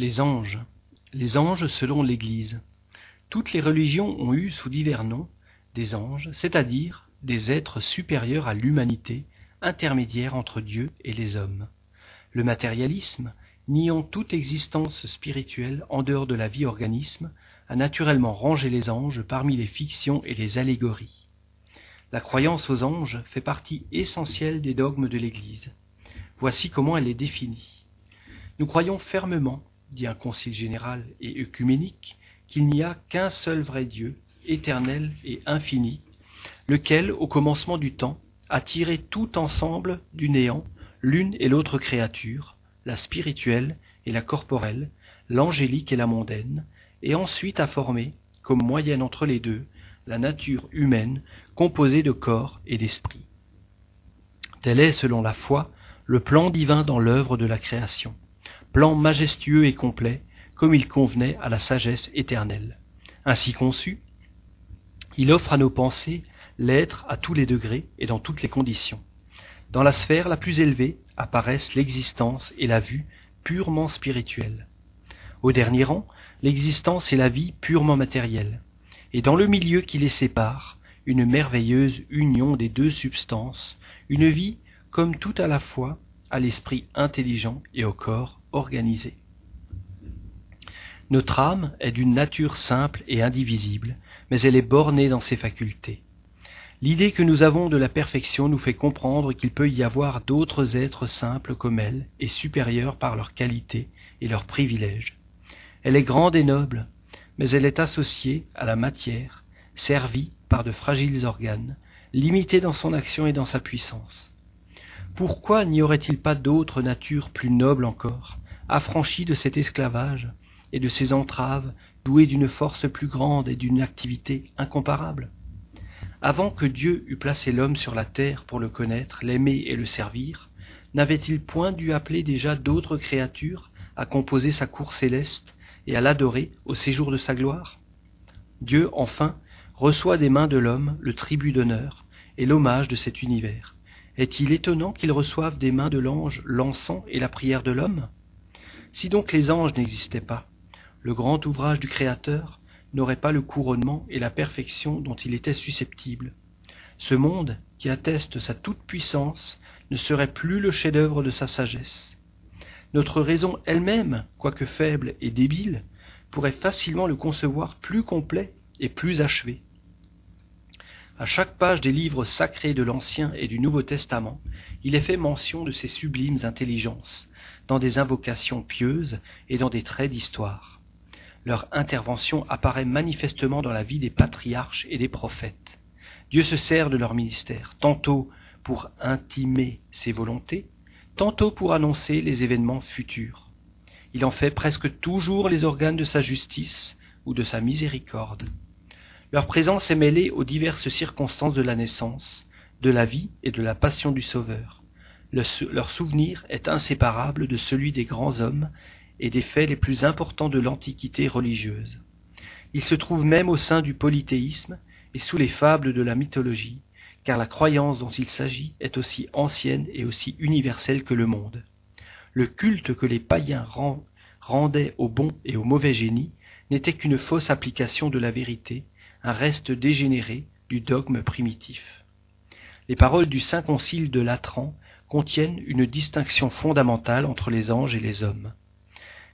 Les anges. Les anges selon l'Église. Toutes les religions ont eu sous divers noms des anges, c'est-à-dire des êtres supérieurs à l'humanité, intermédiaires entre Dieu et les hommes. Le matérialisme, niant toute existence spirituelle en dehors de la vie organisme, a naturellement rangé les anges parmi les fictions et les allégories. La croyance aux anges fait partie essentielle des dogmes de l'Église. Voici comment elle est définie. Nous croyons fermement dit un concile général et œcuménique, qu'il n'y a qu'un seul vrai Dieu, éternel et infini, lequel, au commencement du temps, a tiré tout ensemble du néant l'une et l'autre créature, la spirituelle et la corporelle, l'angélique et la mondaine, et ensuite a formé, comme moyenne entre les deux, la nature humaine composée de corps et d'esprit. Tel est, selon la foi, le plan divin dans l'œuvre de la création plan majestueux et complet, comme il convenait à la sagesse éternelle. Ainsi conçu, il offre à nos pensées l'être à tous les degrés et dans toutes les conditions. Dans la sphère la plus élevée apparaissent l'existence et la vue purement spirituelle. Au dernier rang, l'existence et la vie purement matérielle. Et dans le milieu qui les sépare, une merveilleuse union des deux substances, une vie comme tout à la fois à l'esprit intelligent et au corps organisé. Notre âme est d'une nature simple et indivisible, mais elle est bornée dans ses facultés. L'idée que nous avons de la perfection nous fait comprendre qu'il peut y avoir d'autres êtres simples comme elle et supérieurs par leurs qualités et leurs privilèges. Elle est grande et noble, mais elle est associée à la matière, servie par de fragiles organes, limitée dans son action et dans sa puissance. Pourquoi n'y aurait-il pas d'autres natures plus nobles encore, affranchies de cet esclavage et de ces entraves, douées d'une force plus grande et d'une activité incomparable? Avant que Dieu eût placé l'homme sur la terre pour le connaître, l'aimer et le servir, n'avait-il point dû appeler déjà d'autres créatures à composer sa cour céleste et à l'adorer au séjour de sa gloire? Dieu, enfin, reçoit des mains de l'homme le tribut d'honneur et l'hommage de cet univers est-il étonnant qu'ils reçoivent des mains de l'ange l'encens et la prière de l'homme? Si donc les anges n'existaient pas, le grand ouvrage du Créateur n'aurait pas le couronnement et la perfection dont il était susceptible. Ce monde, qui atteste sa toute-puissance, ne serait plus le chef-d'œuvre de sa sagesse. Notre raison elle-même, quoique faible et débile, pourrait facilement le concevoir plus complet et plus achevé. À chaque page des livres sacrés de l'Ancien et du Nouveau Testament, il est fait mention de ces sublimes intelligences, dans des invocations pieuses et dans des traits d'histoire. Leur intervention apparaît manifestement dans la vie des patriarches et des prophètes. Dieu se sert de leur ministère, tantôt pour intimer ses volontés, tantôt pour annoncer les événements futurs. Il en fait presque toujours les organes de sa justice ou de sa miséricorde. Leur présence est mêlée aux diverses circonstances de la naissance, de la vie et de la passion du Sauveur. leur souvenir est inséparable de celui des grands hommes et des faits les plus importants de l'antiquité religieuse. Il se trouve même au sein du polythéisme et sous les fables de la mythologie, car la croyance dont il s'agit est aussi ancienne et aussi universelle que le monde. Le culte que les païens rendaient au bon et au mauvais génie n'était qu'une fausse application de la vérité, un reste dégénéré du dogme primitif. Les paroles du Saint Concile de Latran contiennent une distinction fondamentale entre les anges et les hommes.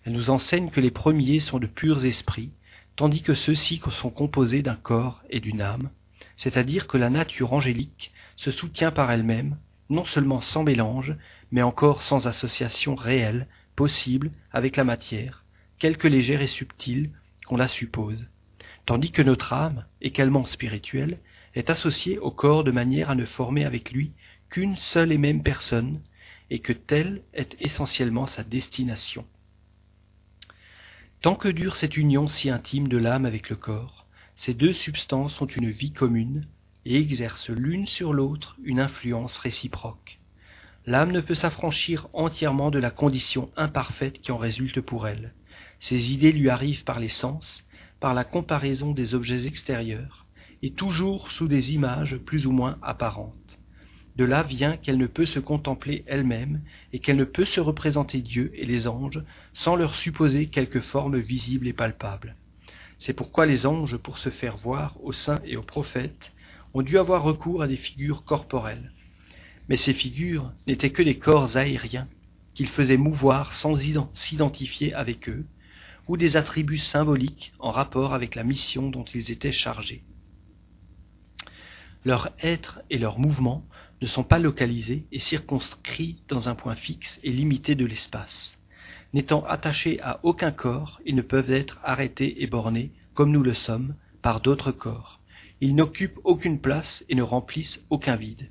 Elles nous enseignent que les premiers sont de purs esprits, tandis que ceux-ci sont composés d'un corps et d'une âme, c'est-à-dire que la nature angélique se soutient par elle-même, non seulement sans mélange, mais encore sans association réelle, possible, avec la matière, quelque légère et subtile qu'on la suppose tandis que notre âme, également spirituelle, est associée au corps de manière à ne former avec lui qu'une seule et même personne, et que telle est essentiellement sa destination. Tant que dure cette union si intime de l'âme avec le corps, ces deux substances ont une vie commune et exercent l'une sur l'autre une influence réciproque. L'âme ne peut s'affranchir entièrement de la condition imparfaite qui en résulte pour elle. Ses idées lui arrivent par les sens, par la comparaison des objets extérieurs, et toujours sous des images plus ou moins apparentes. De là vient qu'elle ne peut se contempler elle-même et qu'elle ne peut se représenter Dieu et les anges sans leur supposer quelque forme visible et palpable. C'est pourquoi les anges, pour se faire voir aux saints et aux prophètes, ont dû avoir recours à des figures corporelles. Mais ces figures n'étaient que des corps aériens qu'ils faisaient mouvoir sans s'identifier avec eux, ou des attributs symboliques en rapport avec la mission dont ils étaient chargés. Leur être et leur mouvement ne sont pas localisés et circonscrits dans un point fixe et limité de l'espace. N'étant attachés à aucun corps, ils ne peuvent être arrêtés et bornés, comme nous le sommes, par d'autres corps. Ils n'occupent aucune place et ne remplissent aucun vide.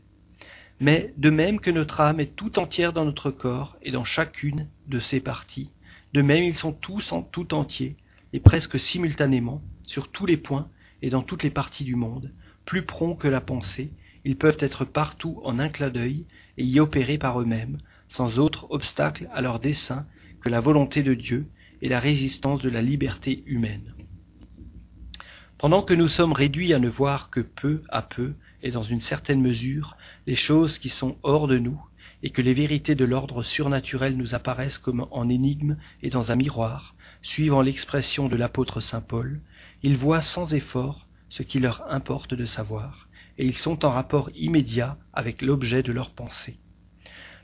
Mais de même que notre âme est tout entière dans notre corps et dans chacune de ses parties, de même ils sont tous en tout entier et presque simultanément sur tous les points et dans toutes les parties du monde, plus prompts que la pensée, ils peuvent être partout en un clin d'œil et y opérer par eux-mêmes, sans autre obstacle à leur dessein que la volonté de Dieu et la résistance de la liberté humaine. Pendant que nous sommes réduits à ne voir que peu à peu et dans une certaine mesure les choses qui sont hors de nous, et que les vérités de l'ordre surnaturel nous apparaissent comme en énigme et dans un miroir, suivant l'expression de l'apôtre saint Paul, ils voient sans effort ce qui leur importe de savoir, et ils sont en rapport immédiat avec l'objet de leur pensée.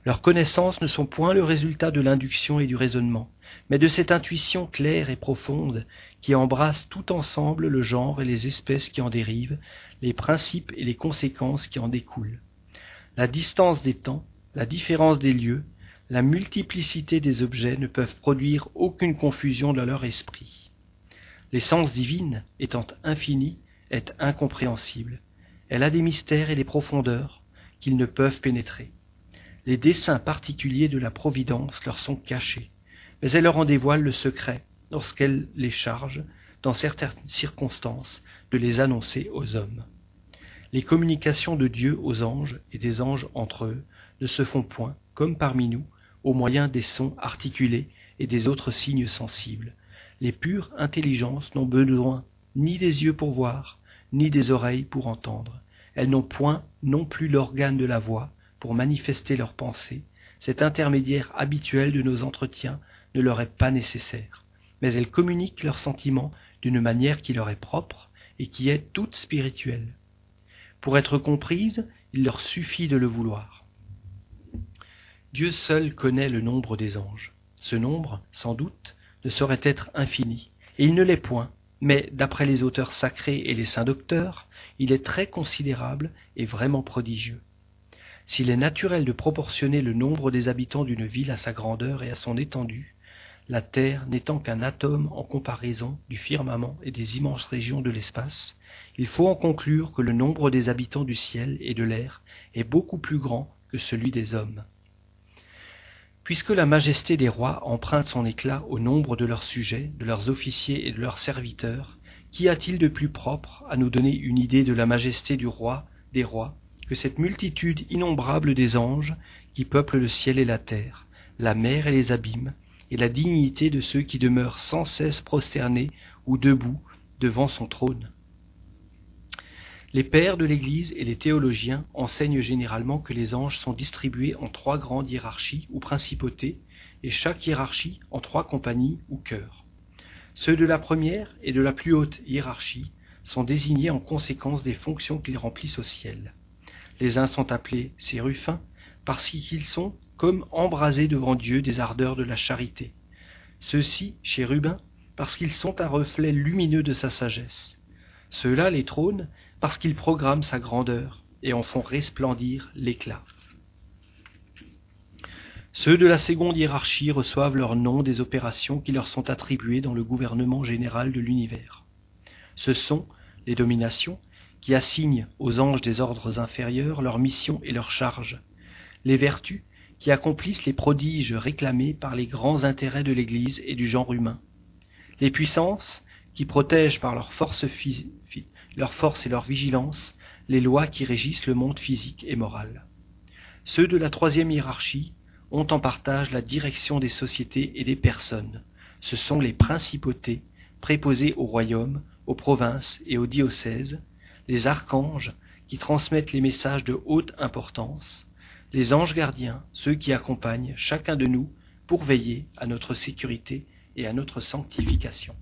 Leurs connaissances ne sont point le résultat de l'induction et du raisonnement, mais de cette intuition claire et profonde qui embrasse tout ensemble le genre et les espèces qui en dérivent, les principes et les conséquences qui en découlent. La distance des temps, la différence des lieux, la multiplicité des objets ne peuvent produire aucune confusion dans leur esprit. L'essence divine, étant infinie, est incompréhensible. Elle a des mystères et des profondeurs qu'ils ne peuvent pénétrer. Les desseins particuliers de la Providence leur sont cachés, mais elle leur en dévoile le secret lorsqu'elle les charge, dans certaines circonstances, de les annoncer aux hommes. Les communications de Dieu aux anges et des anges entre eux ne se font point, comme parmi nous, au moyen des sons articulés et des autres signes sensibles. Les pures intelligences n'ont besoin ni des yeux pour voir, ni des oreilles pour entendre. Elles n'ont point non plus l'organe de la voix pour manifester leurs pensées. Cet intermédiaire habituel de nos entretiens ne leur est pas nécessaire, mais elles communiquent leurs sentiments d'une manière qui leur est propre et qui est toute spirituelle. Pour être comprises, il leur suffit de le vouloir. Dieu seul connaît le nombre des anges. Ce nombre, sans doute, ne saurait être infini, et il ne l'est point, mais d'après les auteurs sacrés et les saints docteurs, il est très considérable et vraiment prodigieux. S'il est naturel de proportionner le nombre des habitants d'une ville à sa grandeur et à son étendue, la Terre n'étant qu'un atome en comparaison du firmament et des immenses régions de l'espace, il faut en conclure que le nombre des habitants du ciel et de l'air est beaucoup plus grand que celui des hommes. Puisque la majesté des rois emprunte son éclat au nombre de leurs sujets, de leurs officiers et de leurs serviteurs, qu'y a-t-il de plus propre à nous donner une idée de la majesté du roi des rois que cette multitude innombrable des anges qui peuplent le ciel et la terre, la mer et les abîmes, et la dignité de ceux qui demeurent sans cesse prosternés ou debout devant son trône? Les pères de l'Église et les théologiens enseignent généralement que les anges sont distribués en trois grandes hiérarchies ou principautés, et chaque hiérarchie en trois compagnies ou chœurs. Ceux de la première et de la plus haute hiérarchie sont désignés en conséquence des fonctions qu'ils remplissent au ciel. Les uns sont appelés séruphins parce qu'ils sont comme embrasés devant Dieu des ardeurs de la charité. Ceux-ci, chérubins, parce qu'ils sont un reflet lumineux de sa sagesse. Ceux-là les trônent parce qu'ils programment sa grandeur et en font resplendir l'éclat. Ceux de la seconde hiérarchie reçoivent leur nom des opérations qui leur sont attribuées dans le gouvernement général de l'univers. Ce sont les dominations qui assignent aux anges des ordres inférieurs leurs missions et leurs charges, les vertus qui accomplissent les prodiges réclamés par les grands intérêts de l'Église et du genre humain, les puissances qui protègent par leur force, leur force et leur vigilance les lois qui régissent le monde physique et moral. Ceux de la troisième hiérarchie ont en partage la direction des sociétés et des personnes. Ce sont les principautés préposées aux royaumes, aux provinces et aux diocèses, les archanges qui transmettent les messages de haute importance, les anges gardiens, ceux qui accompagnent chacun de nous pour veiller à notre sécurité et à notre sanctification.